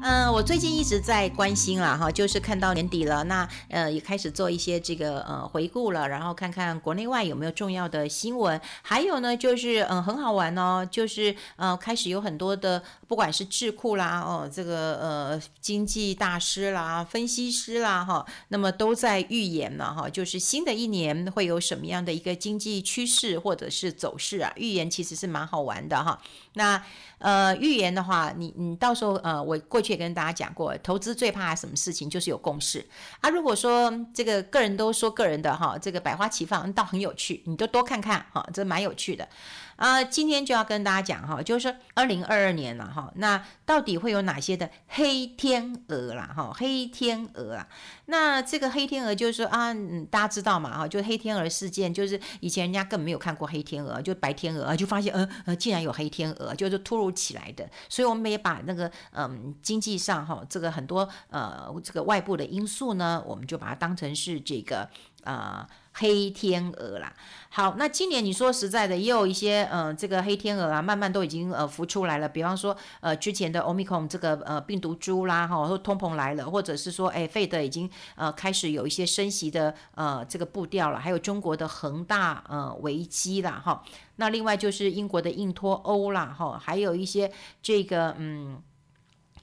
嗯、我最近一直在关心了哈，就是看到年底了，那呃也开始做一些这个呃回顾了，然后看看国内外有没有重要的新闻，还有呢就是嗯、很好玩哦，就是呃开始有很多的不管是智库啦哦这个呃经济大师啦分析师啦哈，那么都在预言了哈，就是新的一年会有什么样的一个经济趋势或者是走势啊，预言其实是蛮好玩的哈，那。呃，预言的话，你你到时候呃，我过去跟大家讲过，投资最怕什么事情，就是有共识啊。如果说这个个人都说个人的哈，这个百花齐放，倒很有趣，你都多看看哈，这蛮有趣的。啊、今天就要跟大家讲哈，就是二零二二年了哈，那到底会有哪些的黑天鹅啦哈？黑天鹅啊，那这个黑天鹅就是说啊，嗯，大家知道嘛哈，就黑天鹅事件，就是以前人家根本没有看过黑天鹅，就白天鹅，就发现呃呃，竟然有黑天鹅，就是突如其来的，所以我们也把那个嗯经济上哈这个很多呃这个外部的因素呢，我们就把它当成是这个呃。黑天鹅啦，好，那今年你说实在的，也有一些呃，这个黑天鹅啊，慢慢都已经呃浮出来了。比方说呃，之前的 Omicron 这个呃病毒株啦，哈，或通膨来了，或者是说，哎，Fed 已经呃开始有一些升息的呃这个步调了，还有中国的恒大呃危机啦，哈。那另外就是英国的硬脱欧啦，哈，还有一些这个嗯。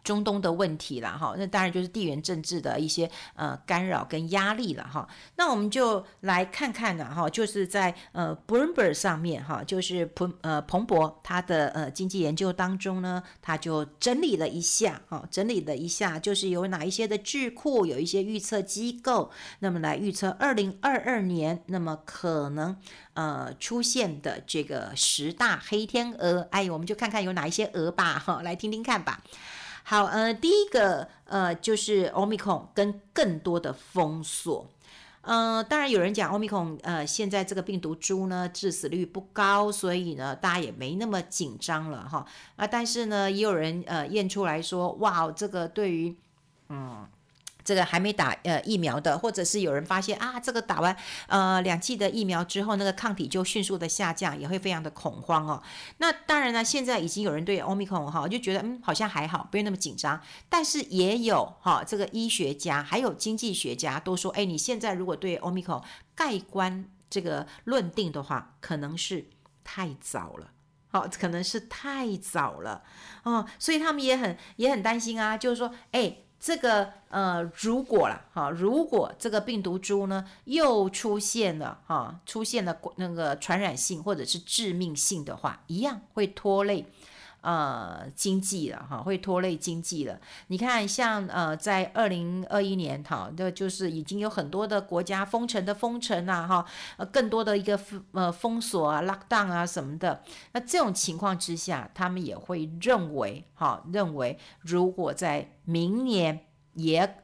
中东的问题了哈，那当然就是地缘政治的一些呃干扰跟压力了哈。那我们就来看看呢哈，就是在呃 Bloomberg 上面哈，就是彭呃彭博他的呃经济研究当中呢，他就整理了一下哈，整理了一下，就是有哪一些的智库，有一些预测机构，那么来预测二零二二年，那么可能呃出现的这个十大黑天鹅，哎，我们就看看有哪一些鹅吧哈，来听听看吧。好，呃，第一个，呃，就是 Omicron 跟更多的封锁，呃，当然有人讲 Omicron，呃，现在这个病毒株呢，致死率不高，所以呢，大家也没那么紧张了哈，啊，但是呢，也有人呃验出来说，哇，这个对于，嗯。这个还没打呃疫苗的，或者是有人发现啊，这个打完呃两剂的疫苗之后，那个抗体就迅速的下降，也会非常的恐慌哦。那当然呢，现在已经有人对 Omicron 哈就觉得嗯好像还好，不用那么紧张。但是也有哈这个医学家还有经济学家都说，哎，你现在如果对 Omicron 盖棺这个论定的话，可能是太早了，好，可能是太早了哦。所以他们也很也很担心啊，就是说，哎。这个呃，如果了哈，如果这个病毒株呢又出现了哈，出现了那个传染性或者是致命性的话，一样会拖累呃经济了哈，会拖累经济了。你看，像呃，在二零二一年哈，那就是已经有很多的国家封城的封城啊哈，更多的一个呃封锁啊、lockdown 啊什么的。那这种情况之下，他们也会认为哈，认为如果在明年也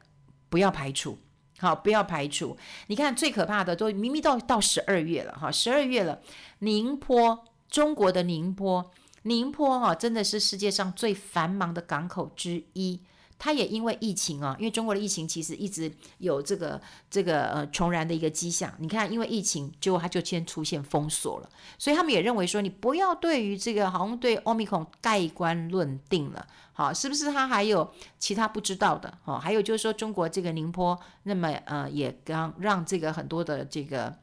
不要排除，好，不要排除。你看最可怕的都明明到到十二月了，哈，十二月了。宁波，中国的宁波，宁波哈，真的是世界上最繁忙的港口之一。它也因为疫情啊，因为中国的疫情其实一直有这个这个呃重燃的一个迹象。你看，因为疫情，结果它就先出现封锁了。所以他们也认为说，你不要对于这个好像对 Omicron 盖棺论定了，好，是不是？它还有其他不知道的？好，还有就是说，中国这个宁波，那么呃也刚让这个很多的这个。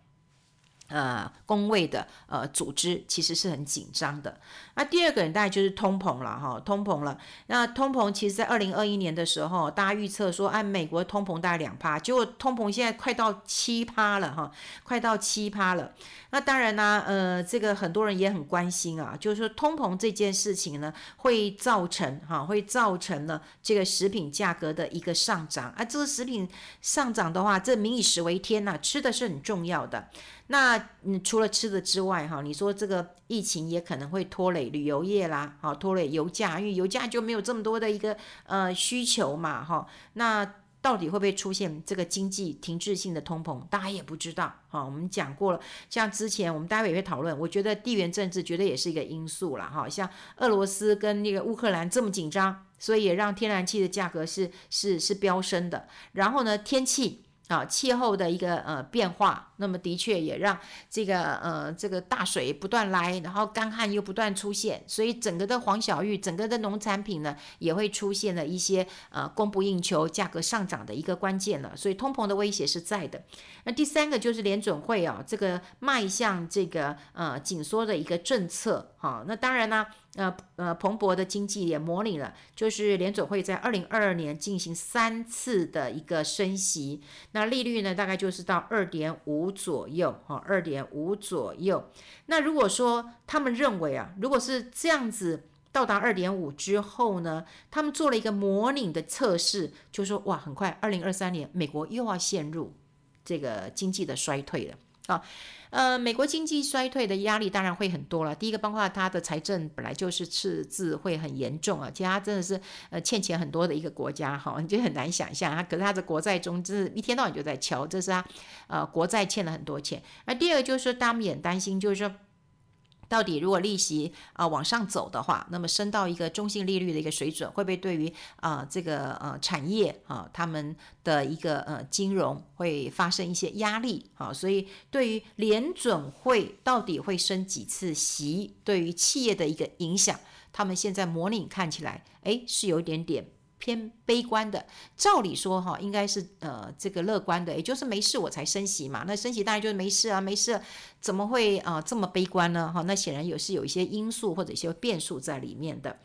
呃，工位的呃组织其实是很紧张的。那第二个人大概就是通膨了哈，通膨了。那通膨其实，在二零二一年的时候，大家预测说，按美国通膨大概两趴，结果通膨现在快到七趴了哈，快到七趴了。那当然呢，呃，这个很多人也很关心啊，就是说通膨这件事情呢，会造成哈，会造成了这个食品价格的一个上涨啊。这个食品上涨的话，这民以食为天呐，吃的是很重要的。那你，除了吃的之外，哈，你说这个疫情也可能会拖累旅游业啦，好，拖累油价，因为油价就没有这么多的一个呃需求嘛，哈。那到底会不会出现这个经济停滞性的通膨？大家也不知道，哈。我们讲过了，像之前我们待会也会讨论，我觉得地缘政治绝对也是一个因素啦，哈。像俄罗斯跟那个乌克兰这么紧张，所以也让天然气的价格是是是飙升的。然后呢，天气。啊，气候的一个呃变化，那么的确也让这个呃这个大水不断来，然后干旱又不断出现，所以整个的黄小玉，整个的农产品呢也会出现了一些呃供不应求、价格上涨的一个关键了，所以通膨的威胁是在的。那第三个就是联准会啊，这个迈向这个呃紧缩的一个政策，哈，那当然呢。呃呃，彭博的经济也模拟了，就是联准会在二零二二年进行三次的一个升息，那利率呢大概就是到二点五左右，哈，二点五左右。那如果说他们认为啊，如果是这样子到达二点五之后呢，他们做了一个模拟的测试，就说哇，很快二零二三年美国又要陷入这个经济的衰退了啊。呃，美国经济衰退的压力当然会很多了。第一个，包括它的财政本来就是赤字会很严重啊，其他真的是呃欠钱很多的一个国家哈，你就很难想象它。可是它的国债中，就是一天到晚就在敲，这是它呃国债欠了很多钱。那第二个就是说，大家也担心，就是说。到底如果利息啊、往上走的话，那么升到一个中性利率的一个水准，会不会对于啊、这个呃产业啊他们的一个呃金融会发生一些压力啊？所以对于联准会到底会升几次息，对于企业的一个影响，他们现在模拟看起来，诶是有一点点。偏悲观的，照理说哈，应该是呃这个乐观的，也就是没事我才升息嘛。那升息当然就是没事啊，没事怎么会啊、这么悲观呢？哈，那显然也是有一些因素或者一些变数在里面的。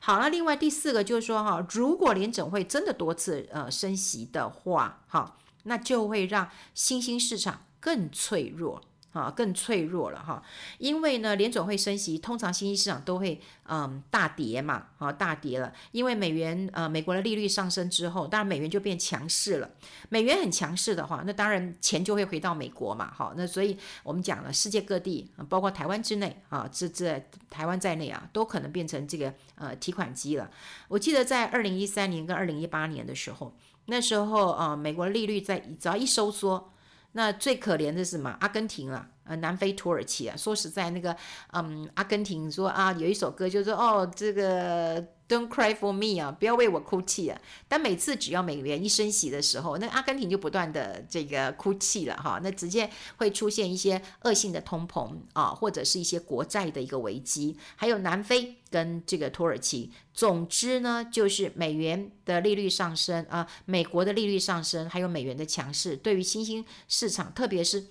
好，那另外第四个就是说哈，如果联准会真的多次呃升息的话，哈，那就会让新兴市场更脆弱。啊，更脆弱了哈，因为呢，联总会升息，通常新兴市场都会嗯大跌嘛，啊大跌了，因为美元呃美国的利率上升之后，当然美元就变强势了。美元很强势的话，那当然钱就会回到美国嘛，好，那所以我们讲了，世界各地，包括台湾之内啊，这这台湾在内啊，都可能变成这个呃提款机了。我记得在二零一三年跟二零一八年的时候，那时候啊，美国利率在只要一收缩。那最可怜的是什么？阿根廷啊，呃，南非、土耳其啊。说实在，那个，嗯，阿根廷说啊，有一首歌就是说，哦，这个。Don't cry for me 啊，不要为我哭泣啊！但每次只要美元一升息的时候，那阿根廷就不断的这个哭泣了哈，那直接会出现一些恶性的通膨啊，或者是一些国债的一个危机，还有南非跟这个土耳其。总之呢，就是美元的利率上升啊，美国的利率上升，还有美元的强势，对于新兴市场，特别是。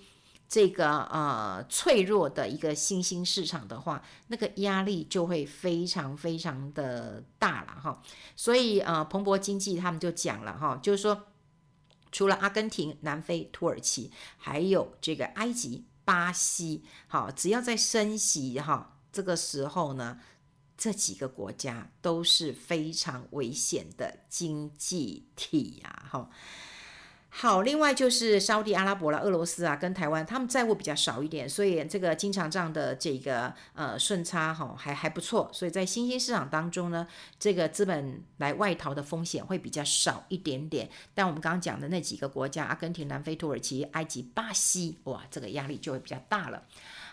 这个呃脆弱的一个新兴市场的话，那个压力就会非常非常的大了哈。所以呃，彭博经济他们就讲了哈，就是说，除了阿根廷、南非、土耳其，还有这个埃及、巴西，好，只要在升息哈，这个时候呢，这几个国家都是非常危险的经济体呀哈。好，另外就是沙乌地阿拉伯啦、俄罗斯啊，跟台湾，他们债务比较少一点，所以这个经常账的这个呃顺差哈还还不错，所以在新兴市场当中呢，这个资本来外逃的风险会比较少一点点。但我们刚刚讲的那几个国家，阿根廷、南非、土耳其、埃及、巴西，哇，这个压力就会比较大了。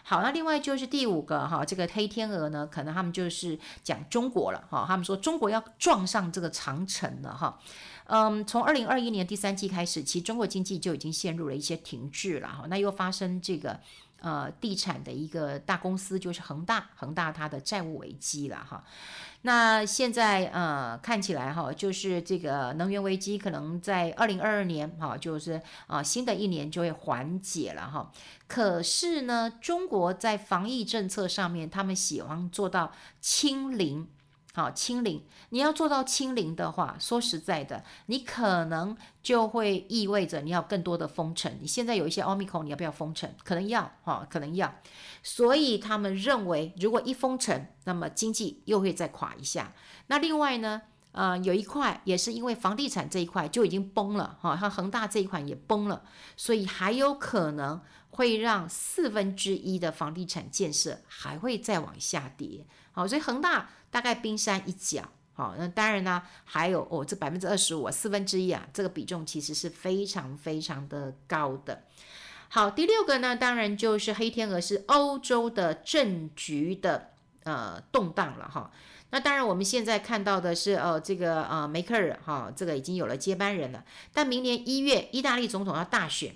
好，那另外就是第五个哈，这个黑天鹅呢，可能他们就是讲中国了哈，他们说中国要撞上这个长城了哈。嗯，从二零二一年第三季开始，其实中国经济就已经陷入了一些停滞了哈。那又发生这个呃地产的一个大公司，就是恒大，恒大它的债务危机了哈。那现在呃看起来哈，就是这个能源危机可能在二零二二年哈，就是啊、新的一年就会缓解了哈。可是呢，中国在防疫政策上面，他们喜欢做到清零。好，清零，你要做到清零的话，说实在的，你可能就会意味着你要更多的封城。你现在有一些奥密克戎，你要不要封城？可能要，哈，可能要。所以他们认为，如果一封城，那么经济又会再垮一下。那另外呢，呃，有一块也是因为房地产这一块就已经崩了，哈，像恒大这一块也崩了，所以还有可能会让四分之一的房地产建设还会再往下跌。好，所以恒大。大概冰山一角，好，那当然呢，还有哦，这百分之二十五，四分之一啊，这个比重其实是非常非常的高的。好，第六个呢，当然就是黑天鹅，是欧洲的政局的呃动荡了哈。那当然，我们现在看到的是，呃，这个呃梅克尔哈，这个已经有了接班人了。但明年一月，意大利总统要大选，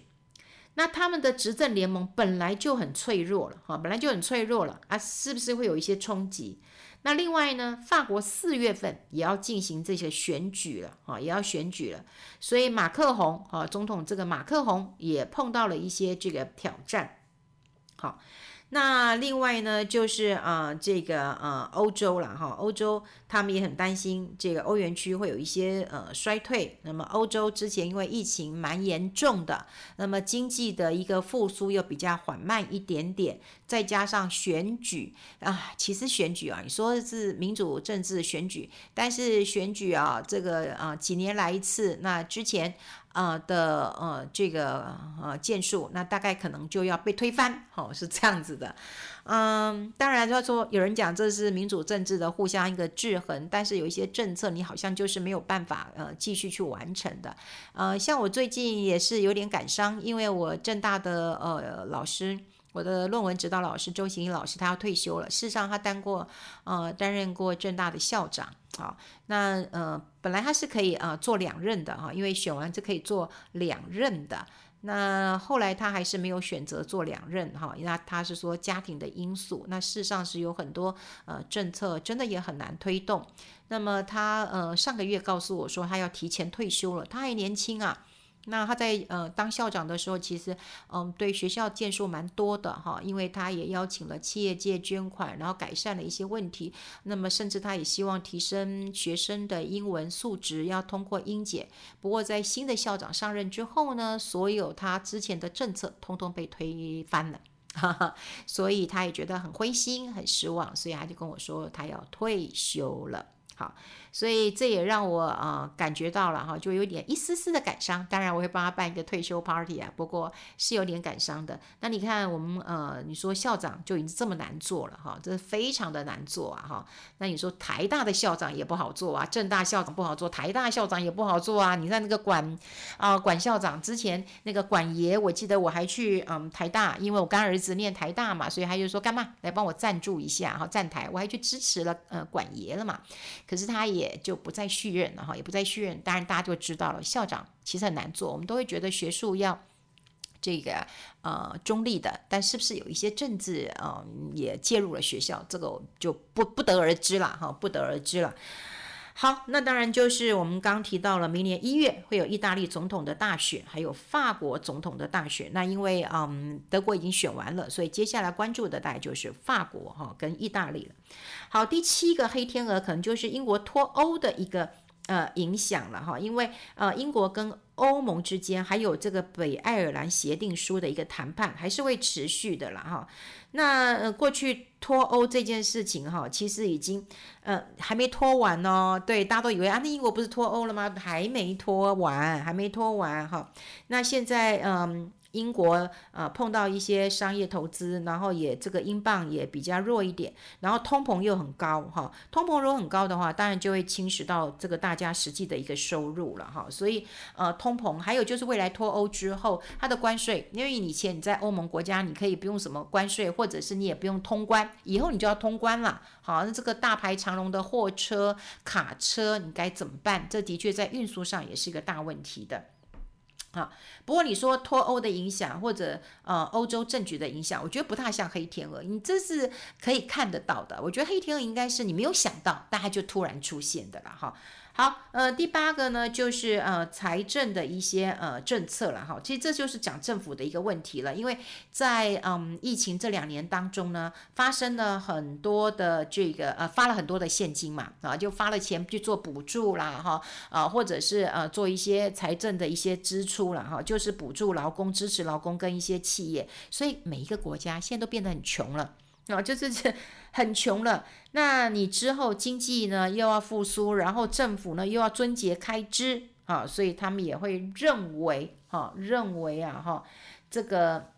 那他们的执政联盟本来就很脆弱了哈，本来就很脆弱了啊，是不是会有一些冲击？那另外呢，法国四月份也要进行这些选举了啊，也要选举了，所以马克宏啊，总统这个马克宏也碰到了一些这个挑战，好。那另外呢，就是啊、这个呃，欧洲了哈，欧洲他们也很担心这个欧元区会有一些呃衰退。那么欧洲之前因为疫情蛮严重的，那么经济的一个复苏又比较缓慢一点点，再加上选举啊，其实选举啊，你说是民主政治选举，但是选举啊，这个啊几年来一次，那之前。啊、的呃这个呃建树，那大概可能就要被推翻，哦，是这样子的，嗯，当然他说有人讲这是民主政治的互相一个制衡，但是有一些政策你好像就是没有办法呃继续去完成的，呃，像我最近也是有点感伤，因为我政大的呃老师。我的论文指导老师周行一老师，他要退休了。事实上，他当过呃担任过政大的校长好。那呃本来他是可以呃做两任的哈，因为选完就可以做两任的。那后来他还是没有选择做两任哈，那他是说家庭的因素。那事实上是有很多呃政策真的也很难推动。那么他呃上个月告诉我说他要提前退休了，他还年轻啊。那他在呃当校长的时候，其实嗯对学校建树蛮多的哈，因为他也邀请了企业界捐款，然后改善了一些问题。那么甚至他也希望提升学生的英文素质，要通过英检。不过在新的校长上任之后呢，所有他之前的政策通通被推翻了，哈哈，所以他也觉得很灰心、很失望，所以他就跟我说他要退休了。好，所以这也让我呃感觉到了哈，就有点一丝丝的感伤。当然，我会帮他办一个退休 party 啊，不过是有点感伤的。那你看，我们呃，你说校长就已经这么难做了哈，这是非常的难做啊哈。那你说台大的校长也不好做啊，政大校长不好做，台大校长也不好做啊。你看那个管啊、管校长之前那个管爷，我记得我还去嗯台大，因为我干儿子念台大嘛，所以他就说干嘛来帮我赞助一下哈，站台，我还去支持了呃管爷了嘛。可是他也就不再续任了哈，也不再续任。当然大家就知道了，校长其实很难做。我们都会觉得学术要这个呃中立的，但是不是有一些政治呃也介入了学校，这个就不不得而知了哈，不得而知了。好，那当然就是我们刚提到了，明年一月会有意大利总统的大选，还有法国总统的大选。那因为嗯德国已经选完了，所以接下来关注的大概就是法国哈跟意大利了。好，第七个黑天鹅可能就是英国脱欧的一个呃影响了哈，因为呃英国跟欧盟之间还有这个北爱尔兰协定书的一个谈判还是会持续的了哈。那呃过去脱欧这件事情哈，其实已经呃还没脱完哦。对，大家都以为啊，那英国不是脱欧了吗？还没脱完，还没脱完哈。那现在嗯。英国呃碰到一些商业投资，然后也这个英镑也比较弱一点，然后通膨又很高哈，通膨如果很高的话，当然就会侵蚀到这个大家实际的一个收入了哈，所以呃通膨还有就是未来脱欧之后它的关税，因为以前你在欧盟国家你可以不用什么关税，或者是你也不用通关，以后你就要通关了，好，那这个大排长龙的货车、卡车你该怎么办？这的确在运输上也是一个大问题的。啊，不过你说脱欧的影响，或者呃欧洲政局的影响，我觉得不太像黑天鹅，你这是可以看得到的。我觉得黑天鹅应该是你没有想到，但它就突然出现的了哈。好，呃，第八个呢，就是呃财政的一些呃政策了哈。其实这就是讲政府的一个问题了，因为在嗯疫情这两年当中呢，发生了很多的这个呃发了很多的现金嘛啊，就发了钱去做补助啦哈啊，或者是呃做一些财政的一些支出了哈，就是补助劳工、支持劳工跟一些企业，所以每一个国家现在都变得很穷了。啊，就是这 很穷了。那你之后经济呢又要复苏，然后政府呢又要撙节开支啊，所以他们也会认为，哈，认为啊，哈，这个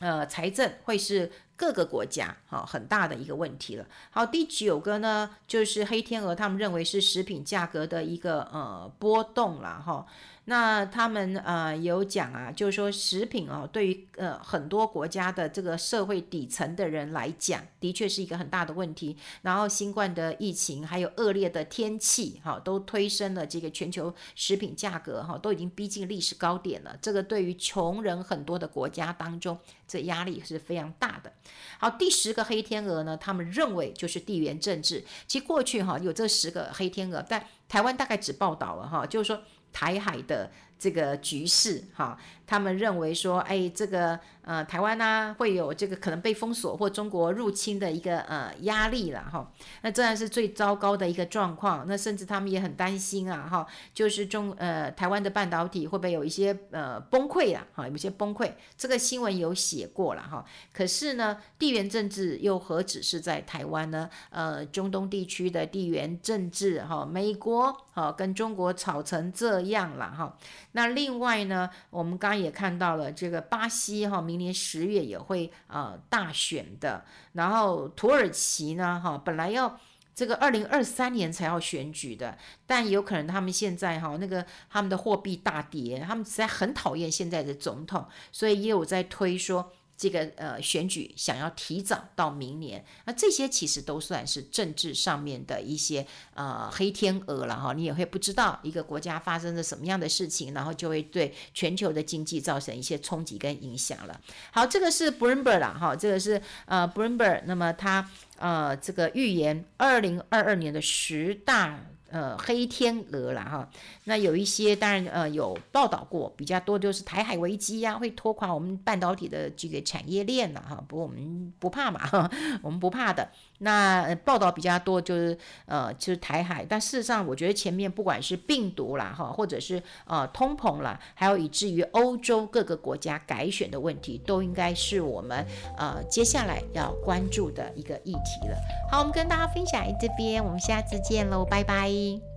呃财政会是各个国家哈很大的一个问题了。好，第九个呢，就是黑天鹅，他们认为是食品价格的一个呃波动了哈。那他们呃有讲啊，就是说食品哦，对于呃很多国家的这个社会底层的人来讲，的确是一个很大的问题。然后新冠的疫情，还有恶劣的天气，哈，都推升了这个全球食品价格，哈，都已经逼近历史高点了。这个对于穷人很多的国家当中，这压力是非常大的。好，第十个黑天鹅呢，他们认为就是地缘政治。其实过去哈有这十个黑天鹅，但台湾大概只报道了哈，就是说。台海的这个局势，哈，他们认为说，哎，这个呃，台湾呢、会有这个可能被封锁或中国入侵的一个呃压力了，哈。那这然是最糟糕的一个状况。那甚至他们也很担心啊，哈，就是中呃台湾的半导体会不会有一些呃崩溃啊，哈，有些崩溃。这个新闻有写过了，哈。可是呢，地缘政治又何止是在台湾呢？呃，中东地区的地缘政治，哈，美国，哈，跟中国吵成这样了，哈。那另外呢，我们刚也看到了这个巴西哈，明年十月也会呃大选的。然后土耳其呢，哈，本来要这个二零二三年才要选举的，但有可能他们现在哈那个他们的货币大跌，他们实在很讨厌现在的总统，所以也有在推说。这个呃选举想要提早到明年，那这些其实都算是政治上面的一些呃黑天鹅了哈，你也会不知道一个国家发生了什么样的事情，然后就会对全球的经济造成一些冲击跟影响了。好，这个是 Bloomberg 啦哈，这个是呃 Bloomberg，那么他呃这个预言二零二二年的十大。呃，黑天鹅啦哈，那有一些当然呃有报道过，比较多就是台海危机呀、啊，会拖垮我们半导体的这个产业链呐哈，不过我们不怕嘛，哈我们不怕的。那报道比较多就是呃就是台海，但事实上我觉得前面不管是病毒啦哈，或者是呃通膨啦，还有以至于欧洲各个国家改选的问题，都应该是我们呃接下来要关注的一个议题了。好，我们跟大家分享这边，我们下次见喽，拜拜。kasih.